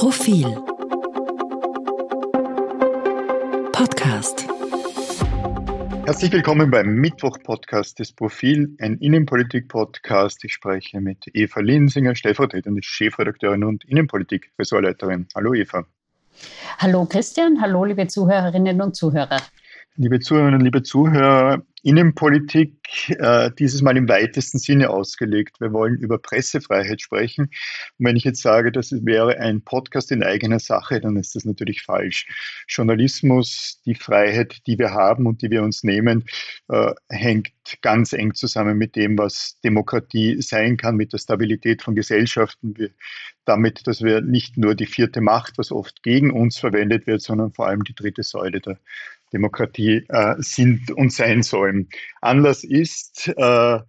Profil Podcast Herzlich willkommen beim Mittwoch-Podcast des Profil, ein Innenpolitik-Podcast. Ich spreche mit Eva Linsinger, stellvertretende Chefredakteurin und Innenpolitik-Ressortleiterin. Hallo Eva. Hallo Christian, hallo liebe Zuhörerinnen und Zuhörer. Liebe Zuhörerinnen, liebe Zuhörer, Innenpolitik äh, dieses Mal im weitesten Sinne ausgelegt. Wir wollen über Pressefreiheit sprechen. Und wenn ich jetzt sage, das wäre ein Podcast in eigener Sache, dann ist das natürlich falsch. Journalismus, die Freiheit, die wir haben und die wir uns nehmen, äh, hängt ganz eng zusammen mit dem, was Demokratie sein kann, mit der Stabilität von Gesellschaften, wir, damit, dass wir nicht nur die vierte Macht, was oft gegen uns verwendet wird, sondern vor allem die dritte Säule der Demokratie äh, sind und sein sollen. Anlass ist, äh,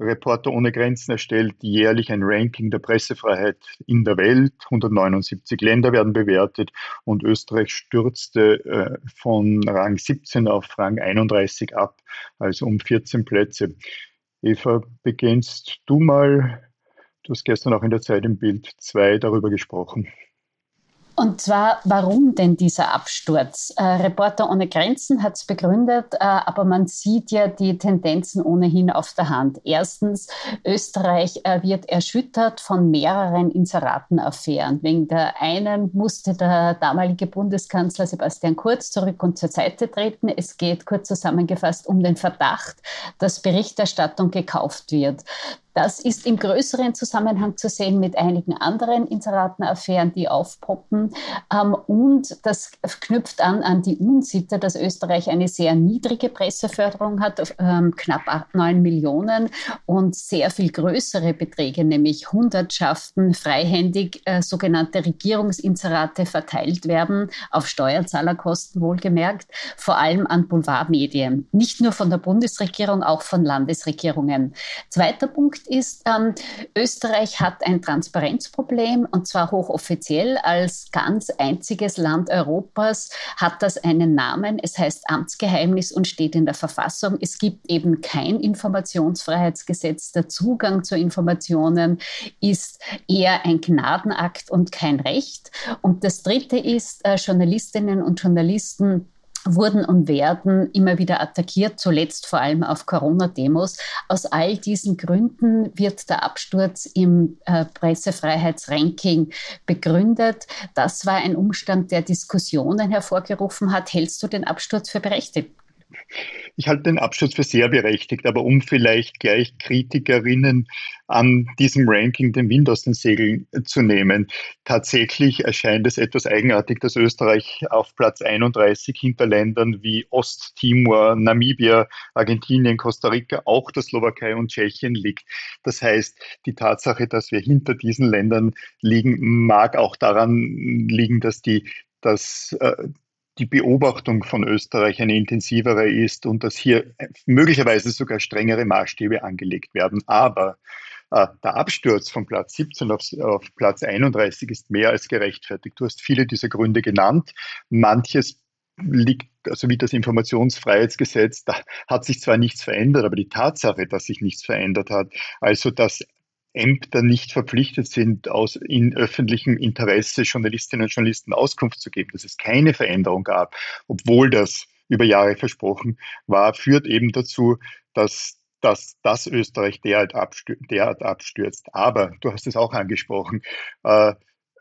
Reporter ohne Grenzen erstellt jährlich ein Ranking der Pressefreiheit in der Welt. 179 Länder werden bewertet und Österreich stürzte äh, von Rang 17 auf Rang 31 ab, also um 14 Plätze. Eva, beginnst du mal? Du hast gestern auch in der Zeit im Bild 2 darüber gesprochen. Und zwar, warum denn dieser Absturz? Äh, Reporter ohne Grenzen hat es begründet, äh, aber man sieht ja die Tendenzen ohnehin auf der Hand. Erstens, Österreich äh, wird erschüttert von mehreren Inseratenaffären. Wegen der einen musste der damalige Bundeskanzler Sebastian Kurz zurück und zur Seite treten. Es geht kurz zusammengefasst um den Verdacht, dass Berichterstattung gekauft wird. Das ist im größeren Zusammenhang zu sehen mit einigen anderen Inseratenaffären, die aufpoppen. Ähm, und das knüpft an an die Unsitte, dass Österreich eine sehr niedrige Presseförderung hat, ähm, knapp 9 Millionen und sehr viel größere Beträge, nämlich Hundertschaften freihändig äh, sogenannte Regierungsinserate verteilt werden, auf Steuerzahlerkosten wohlgemerkt, vor allem an Boulevardmedien. Nicht nur von der Bundesregierung, auch von Landesregierungen. Zweiter Punkt ist, ähm, Österreich hat ein Transparenzproblem und zwar hochoffiziell als ganz einziges Land Europas hat das einen Namen. Es heißt Amtsgeheimnis und steht in der Verfassung. Es gibt eben kein Informationsfreiheitsgesetz. Der Zugang zu Informationen ist eher ein Gnadenakt und kein Recht. Und das Dritte ist, äh, Journalistinnen und Journalisten wurden und werden immer wieder attackiert, zuletzt vor allem auf Corona-Demos. Aus all diesen Gründen wird der Absturz im äh, Pressefreiheitsranking begründet. Das war ein Umstand, der Diskussionen hervorgerufen hat. Hältst du den Absturz für berechtigt? Ich halte den Absturz für sehr berechtigt, aber um vielleicht gleich Kritikerinnen an diesem Ranking den Wind aus den Segeln zu nehmen. Tatsächlich erscheint es etwas eigenartig, dass Österreich auf Platz 31 hinter Ländern wie Osttimor, Namibia, Argentinien, Costa Rica, auch der Slowakei und Tschechien liegt. Das heißt, die Tatsache, dass wir hinter diesen Ländern liegen, mag auch daran liegen, dass die dass äh, die Beobachtung von Österreich eine intensivere ist und dass hier möglicherweise sogar strengere Maßstäbe angelegt werden. Aber äh, der Absturz von Platz 17 auf, auf Platz 31 ist mehr als gerechtfertigt. Du hast viele dieser Gründe genannt. Manches liegt, also wie das Informationsfreiheitsgesetz, da hat sich zwar nichts verändert, aber die Tatsache, dass sich nichts verändert hat, also dass Ämter nicht verpflichtet sind, aus in öffentlichem Interesse Journalistinnen und Journalisten Auskunft zu geben, dass es keine Veränderung gab, obwohl das über Jahre versprochen war, führt eben dazu, dass dass das Österreich derart, abstürzt. Derart abstürzt. Aber du hast es auch angesprochen. Äh,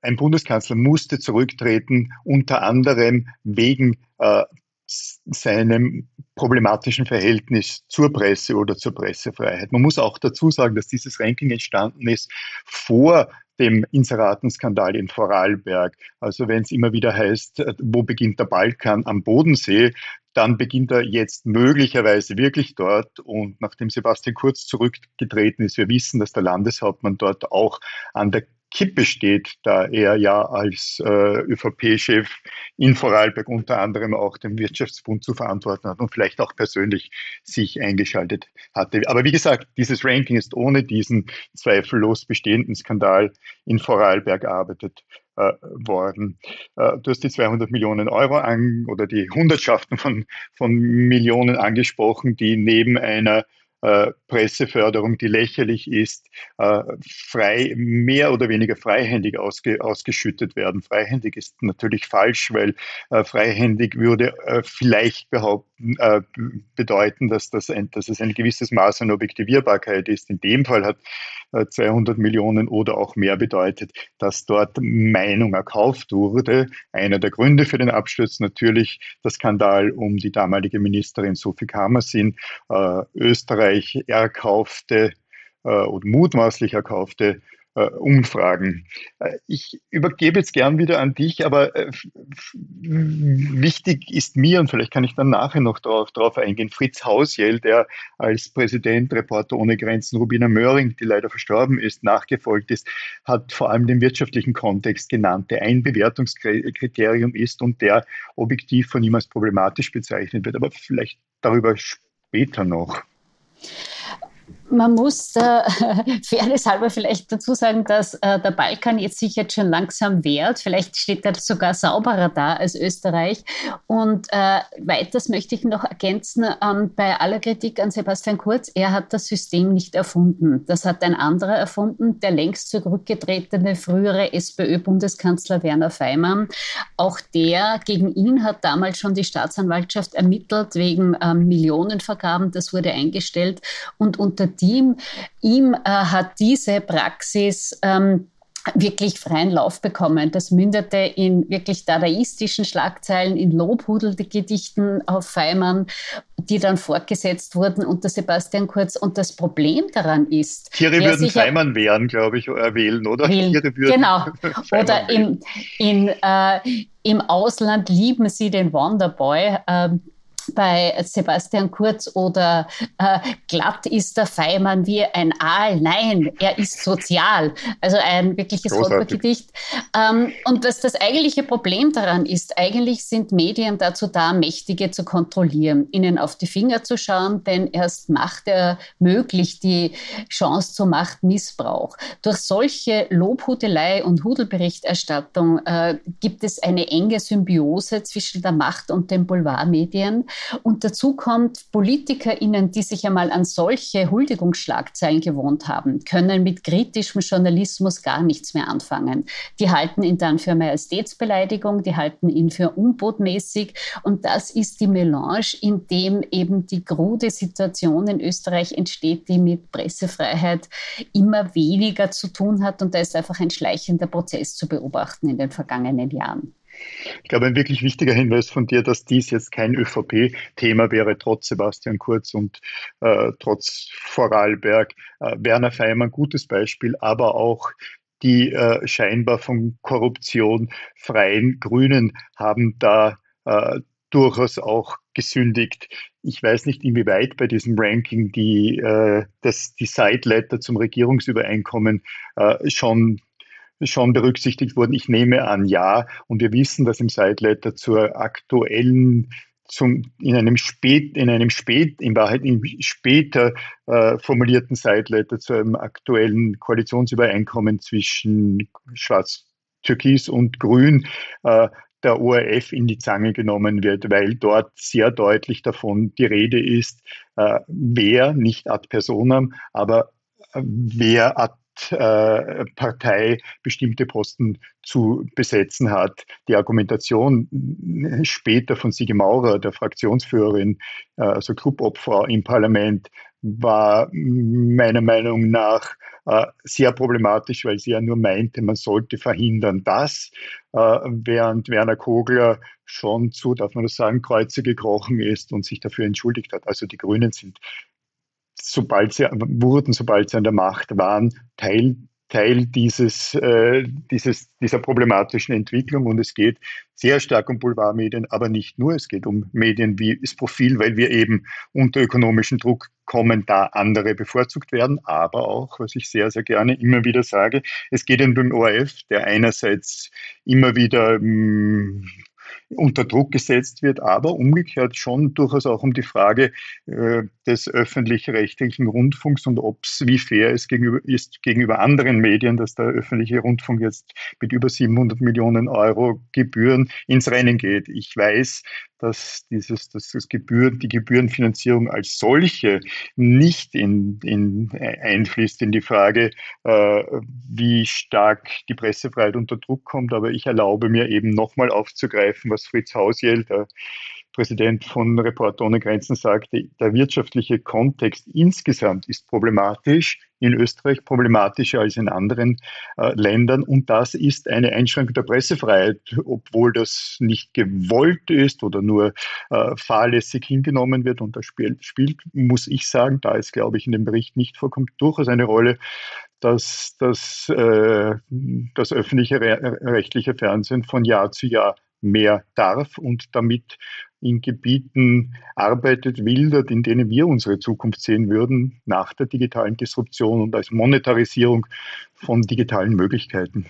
ein Bundeskanzler musste zurücktreten, unter anderem wegen äh, seinem problematischen Verhältnis zur Presse oder zur Pressefreiheit. Man muss auch dazu sagen, dass dieses Ranking entstanden ist vor dem Inseratenskandal in Vorarlberg. Also wenn es immer wieder heißt, äh, wo beginnt der Balkan am Bodensee, dann beginnt er jetzt möglicherweise wirklich dort. Und nachdem Sebastian Kurz zurückgetreten ist, wir wissen, dass der Landeshauptmann dort auch an der Kippe steht, da er ja als äh, ÖVP-Chef in Vorarlberg unter anderem auch den Wirtschaftsbund zu verantworten hat und vielleicht auch persönlich sich eingeschaltet hatte. Aber wie gesagt, dieses Ranking ist ohne diesen zweifellos bestehenden Skandal in Vorarlberg erarbeitet äh, worden. Äh, du hast die 200 Millionen Euro an oder die Hundertschaften von, von Millionen angesprochen, die neben einer äh, Presseförderung, die lächerlich ist, äh, frei, mehr oder weniger freihändig ausge, ausgeschüttet werden. Freihändig ist natürlich falsch, weil äh, freihändig würde vielleicht behaupten, äh, bedeuten, dass, das ein, dass es ein gewisses Maß an Objektivierbarkeit ist. In dem Fall hat 200 Millionen oder auch mehr bedeutet, dass dort Meinung erkauft wurde. Einer der Gründe für den Absturz natürlich der Skandal um die damalige Ministerin Sophie Kamersin, äh, Österreich erkaufte äh, oder mutmaßlich erkaufte äh, Umfragen. Äh, ich übergebe jetzt gern wieder an dich, aber äh, wichtig ist mir, und vielleicht kann ich dann nachher noch darauf, darauf eingehen, Fritz Hausjell, der als Präsident Reporter ohne Grenzen Rubina Möhring, die leider verstorben ist, nachgefolgt ist, hat vor allem den wirtschaftlichen Kontext genannt, der ein Bewertungskriterium ist und der objektiv von ihm als problematisch bezeichnet wird. Aber vielleicht darüber später noch. Man muss äh, fairness halber vielleicht dazu sagen, dass äh, der Balkan jetzt sich jetzt schon langsam wehrt. Vielleicht steht er sogar sauberer da als Österreich. Und äh, weiters möchte ich noch ergänzen, ähm, bei aller Kritik an Sebastian Kurz, er hat das System nicht erfunden. Das hat ein anderer erfunden, der längst zurückgetretene frühere SPÖ-Bundeskanzler Werner Feimann. Auch der, gegen ihn hat damals schon die Staatsanwaltschaft ermittelt wegen ähm, Millionenvergaben. Das wurde eingestellt. Und unter Team. Ihm äh, hat diese Praxis ähm, wirklich freien Lauf bekommen. Das mündete in wirklich dadaistischen Schlagzeilen, in Lobhudelgedichten auf Feimann, die dann fortgesetzt wurden unter Sebastian Kurz. Und das Problem daran ist... Tiere würden Feimann wählen, glaube ich, äh, wählen, oder? Wählen, Tiere würden genau. Oder im, in, äh, im Ausland lieben sie den Wonderboy. Äh, bei Sebastian Kurz oder äh, glatt ist der Feimann wie ein Aal. Nein, er ist sozial. Also ein wirkliches Gedicht. Ähm, und was das eigentliche Problem daran ist, eigentlich sind Medien dazu da, Mächtige zu kontrollieren, ihnen auf die Finger zu schauen, denn erst Macht ermöglicht die Chance zum Machtmissbrauch. Durch solche Lobhudelei und Hudelberichterstattung äh, gibt es eine enge Symbiose zwischen der Macht und den Boulevardmedien. Und dazu kommt, PolitikerInnen, die sich einmal an solche Huldigungsschlagzeilen gewohnt haben, können mit kritischem Journalismus gar nichts mehr anfangen. Die halten ihn dann für Majestätsbeleidigung, die halten ihn für unbotmäßig. Und das ist die Melange, in dem eben die krude Situation in Österreich entsteht, die mit Pressefreiheit immer weniger zu tun hat. Und da ist einfach ein schleichender Prozess zu beobachten in den vergangenen Jahren. Ich glaube, ein wirklich wichtiger Hinweis von dir, dass dies jetzt kein ÖVP-Thema wäre, trotz Sebastian Kurz und äh, trotz Vorarlberg. Äh, Werner Feimann, gutes Beispiel, aber auch die äh, scheinbar von Korruption freien Grünen haben da äh, durchaus auch gesündigt. Ich weiß nicht, inwieweit bei diesem Ranking die, äh, das, die Side-Letter zum Regierungsübereinkommen äh, schon schon berücksichtigt wurden? Ich nehme an, ja. Und wir wissen, dass im Sideletter zur aktuellen zum, in einem spät, in einem spät, in Wahrheit im später äh, formulierten Sideletter zu einem aktuellen Koalitionsübereinkommen zwischen Schwarz-Türkis und Grün äh, der ORF in die Zange genommen wird, weil dort sehr deutlich davon die Rede ist, äh, wer, nicht ad personam, aber äh, wer ad Partei bestimmte Posten zu besetzen hat. Die Argumentation später von Sigi Maurer, der Fraktionsführerin, äh, also Clubobfrau im Parlament, war meiner Meinung nach äh, sehr problematisch, weil sie ja nur meinte, man sollte verhindern, dass, während Werner Kogler schon zu, darf man das sagen, Kreuze gekrochen ist und sich dafür entschuldigt hat. Also die Grünen sind sobald sie wurden, sobald sie an der Macht waren, Teil, Teil dieses, äh, dieses, dieser problematischen Entwicklung. Und es geht sehr stark um Boulevardmedien, aber nicht nur. Es geht um Medien wie das Profil, weil wir eben unter ökonomischen Druck kommen, da andere bevorzugt werden. Aber auch, was ich sehr, sehr gerne immer wieder sage, es geht um den ORF, der einerseits immer wieder hm, unter Druck gesetzt wird, aber umgekehrt schon durchaus auch um die Frage äh, des öffentlich-rechtlichen Rundfunks und ob es, wie fair es gegenüber, ist gegenüber anderen Medien, dass der öffentliche Rundfunk jetzt mit über 700 Millionen Euro Gebühren ins Rennen geht. Ich weiß, dass dieses, dass das Gebühren, die Gebührenfinanzierung als solche nicht in, in einfließt in die Frage, äh, wie stark die Pressefreiheit unter Druck kommt. Aber ich erlaube mir eben nochmal aufzugreifen, was Fritz Hausjell, der Präsident von Reporter ohne Grenzen sagte, der wirtschaftliche Kontext insgesamt ist problematisch, in Österreich problematischer als in anderen äh, Ländern. Und das ist eine Einschränkung der Pressefreiheit, obwohl das nicht gewollt ist oder nur äh, fahrlässig hingenommen wird. Und das spielt, spielt, muss ich sagen, da es, glaube ich, in dem Bericht nicht vorkommt, durchaus eine Rolle, dass das, äh, das öffentliche rechtliche Fernsehen von Jahr zu Jahr mehr darf und damit in Gebieten arbeitet, wildert, in denen wir unsere Zukunft sehen würden, nach der digitalen Disruption und als Monetarisierung von digitalen Möglichkeiten.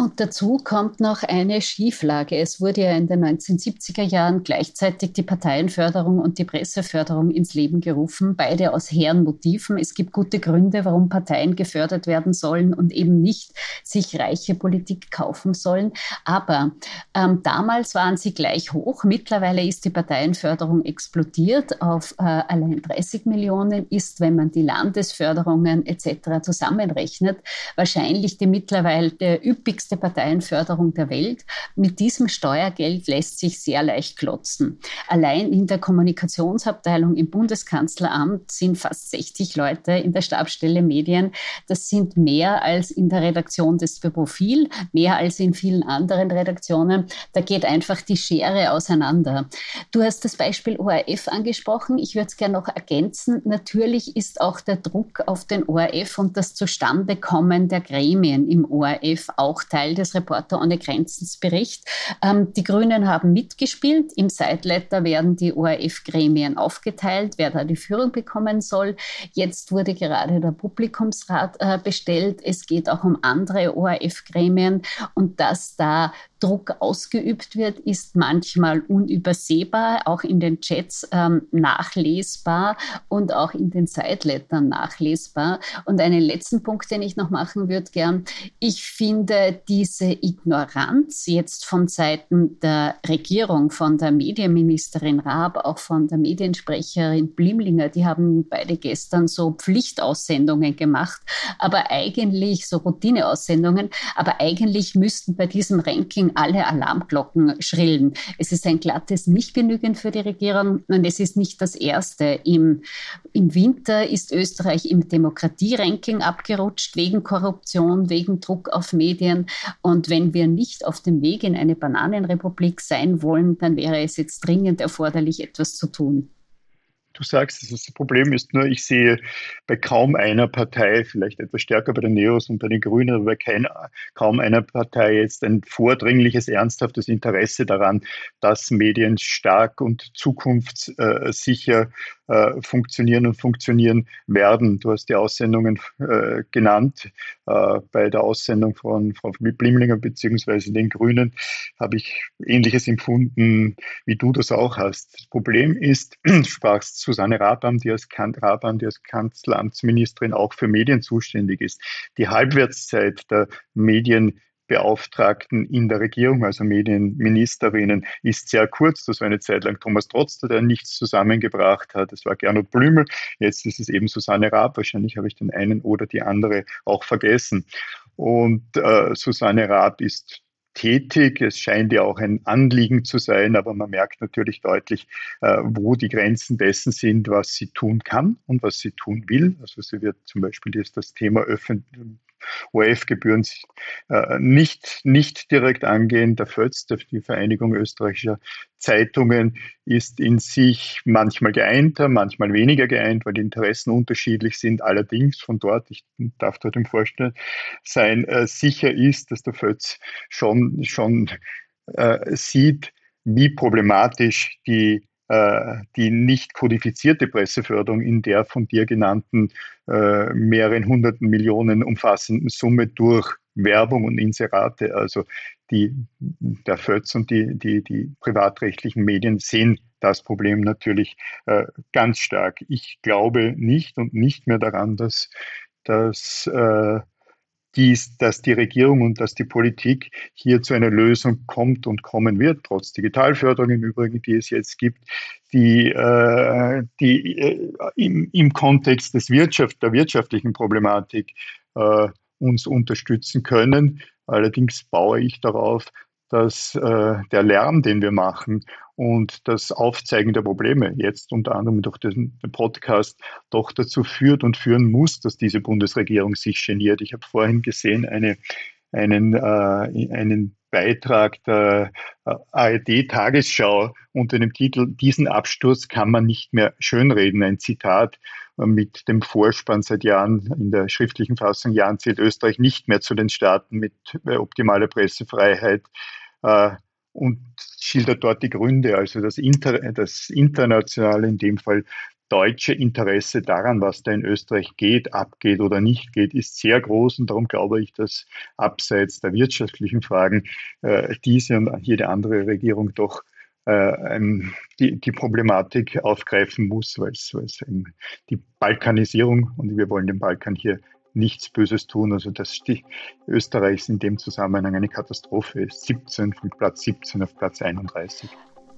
Und dazu kommt noch eine Schieflage. Es wurde ja in den 1970er Jahren gleichzeitig die Parteienförderung und die Presseförderung ins Leben gerufen, beide aus hehren Motiven. Es gibt gute Gründe, warum Parteien gefördert werden sollen und eben nicht sich reiche Politik kaufen sollen. Aber ähm, damals waren sie gleich hoch. Mittlerweile ist die Parteienförderung explodiert auf äh, allein 30 Millionen, ist, wenn man die Landesförderungen etc. zusammenrechnet, wahrscheinlich die mittlerweile üppigste günstigste Parteienförderung der Welt. Mit diesem Steuergeld lässt sich sehr leicht klotzen. Allein in der Kommunikationsabteilung im Bundeskanzleramt sind fast 60 Leute in der Stabsstelle Medien. Das sind mehr als in der Redaktion des Profil, mehr als in vielen anderen Redaktionen. Da geht einfach die Schere auseinander. Du hast das Beispiel ORF angesprochen. Ich würde es gerne noch ergänzen. Natürlich ist auch der Druck auf den ORF und das Zustandekommen der Gremien im ORF auch Teil Teil des Reporter ohne Grenzens Bericht. Ähm, die Grünen haben mitgespielt. Im Sideletter werden die ORF-Gremien aufgeteilt, wer da die Führung bekommen soll. Jetzt wurde gerade der Publikumsrat äh, bestellt. Es geht auch um andere ORF-Gremien und dass da Druck ausgeübt wird, ist manchmal unübersehbar, auch in den Chats ähm, nachlesbar und auch in den Sidelettern nachlesbar. Und einen letzten Punkt, den ich noch machen würde, gern. Ich finde diese Ignoranz jetzt von Seiten der Regierung, von der Medienministerin Raab, auch von der Mediensprecherin Blimlinger, die haben beide gestern so Pflichtaussendungen gemacht, aber eigentlich so Routineaussendungen, aber eigentlich müssten bei diesem Ranking alle Alarmglocken schrillen. Es ist ein glattes Nicht genügend für die Regierung und es ist nicht das erste. Im, im Winter ist Österreich im Demokratieranking abgerutscht wegen Korruption, wegen Druck auf Medien. Und wenn wir nicht auf dem Weg in eine Bananenrepublik sein wollen, dann wäre es jetzt dringend erforderlich, etwas zu tun du sagst, das Problem ist nur, ich sehe bei kaum einer Partei, vielleicht etwas stärker bei den Neos und bei den Grünen, aber bei kein, kaum einer Partei jetzt ein vordringliches, ernsthaftes Interesse daran, dass Medien stark und zukunftssicher äh, funktionieren und funktionieren werden. Du hast die Aussendungen äh, genannt. Äh, bei der Aussendung von Frau Blimlinger bzw. den Grünen habe ich Ähnliches empfunden, wie du das auch hast. Das Problem ist, du sprachst Susanne Raban, die als, Raban, die als Kanzleramtsministerin auch für Medien zuständig ist. Die Halbwertszeit der Medien Beauftragten in der Regierung, also Medienministerinnen, ist sehr kurz. Das war eine Zeit lang Thomas Trotzter, der nichts zusammengebracht hat. Es war Gernot Blümel. Jetzt ist es eben Susanne Raab. Wahrscheinlich habe ich den einen oder die andere auch vergessen. Und äh, Susanne Raab ist tätig. Es scheint ja auch ein Anliegen zu sein, aber man merkt natürlich deutlich, äh, wo die Grenzen dessen sind, was sie tun kann und was sie tun will. Also sie wird zum Beispiel jetzt das Thema öffentlich ORF-Gebühren äh, nicht, nicht direkt angehen. Der FÖZ, die Vereinigung österreichischer Zeitungen, ist in sich manchmal geeinter, manchmal weniger geeint, weil die Interessen unterschiedlich sind. Allerdings von dort, ich darf dort im Vorstand sein, äh, sicher ist, dass der FÖZ schon, schon äh, sieht, wie problematisch die die nicht kodifizierte Presseförderung in der von dir genannten äh, mehreren hunderten Millionen umfassenden Summe durch Werbung und Inserate, also die, der FÖTS und die, die, die privatrechtlichen Medien sehen das Problem natürlich äh, ganz stark. Ich glaube nicht und nicht mehr daran, dass, dass äh, dies, dass die Regierung und dass die Politik hier zu einer Lösung kommt und kommen wird, trotz Digitalförderung im Übrigen, die es jetzt gibt, die, äh, die äh, im, im Kontext des Wirtschaft, der wirtschaftlichen Problematik äh, uns unterstützen können. Allerdings baue ich darauf, dass äh, der Lärm, den wir machen und das Aufzeigen der Probleme jetzt unter anderem durch den Podcast doch dazu führt und führen muss, dass diese Bundesregierung sich geniert. Ich habe vorhin gesehen eine, einen, äh, einen Beitrag der äh, ARD-Tagesschau unter dem Titel Diesen Absturz kann man nicht mehr schönreden. Ein Zitat äh, mit dem Vorspann seit Jahren in der schriftlichen Fassung Jahren zählt Österreich nicht mehr zu den Staaten mit äh, optimaler Pressefreiheit, und schildert dort die Gründe, also das, Inter das internationale, in dem Fall deutsche Interesse daran, was da in Österreich geht, abgeht oder nicht geht, ist sehr groß. Und darum glaube ich, dass abseits der wirtschaftlichen Fragen äh, diese und jede andere Regierung doch äh, die, die Problematik aufgreifen muss, weil es die Balkanisierung und wir wollen den Balkan hier nichts Böses tun. Also dass die Österreichs in dem Zusammenhang eine Katastrophe ist. 17 von Platz 17 auf Platz 31.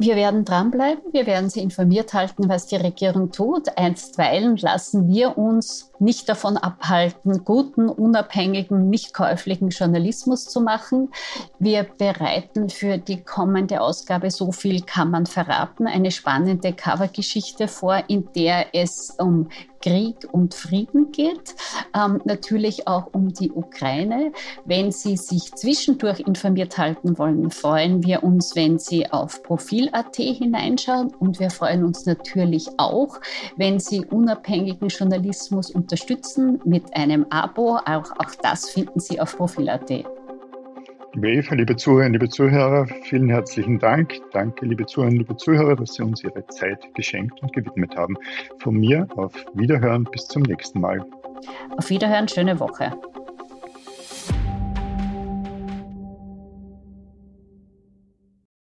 Wir werden dranbleiben, wir werden Sie informiert halten, was die Regierung tut. Einstweilen lassen wir uns nicht davon abhalten, guten, unabhängigen, nicht käuflichen Journalismus zu machen. Wir bereiten für die kommende Ausgabe, so viel kann man verraten, eine spannende Covergeschichte vor, in der es um Krieg und Frieden geht, ähm, natürlich auch um die Ukraine. Wenn Sie sich zwischendurch informiert halten wollen, freuen wir uns, wenn Sie auf Profil.at hineinschauen und wir freuen uns natürlich auch, wenn Sie unabhängigen Journalismus unterstützen mit einem Abo. Auch, auch das finden Sie auf Profil.at. Eva, liebe Zuhörerinnen, liebe Zuhörer, vielen herzlichen Dank. Danke, liebe Zuhörerinnen, liebe Zuhörer, dass Sie uns Ihre Zeit geschenkt und gewidmet haben. Von mir auf Wiederhören bis zum nächsten Mal. Auf Wiederhören, schöne Woche.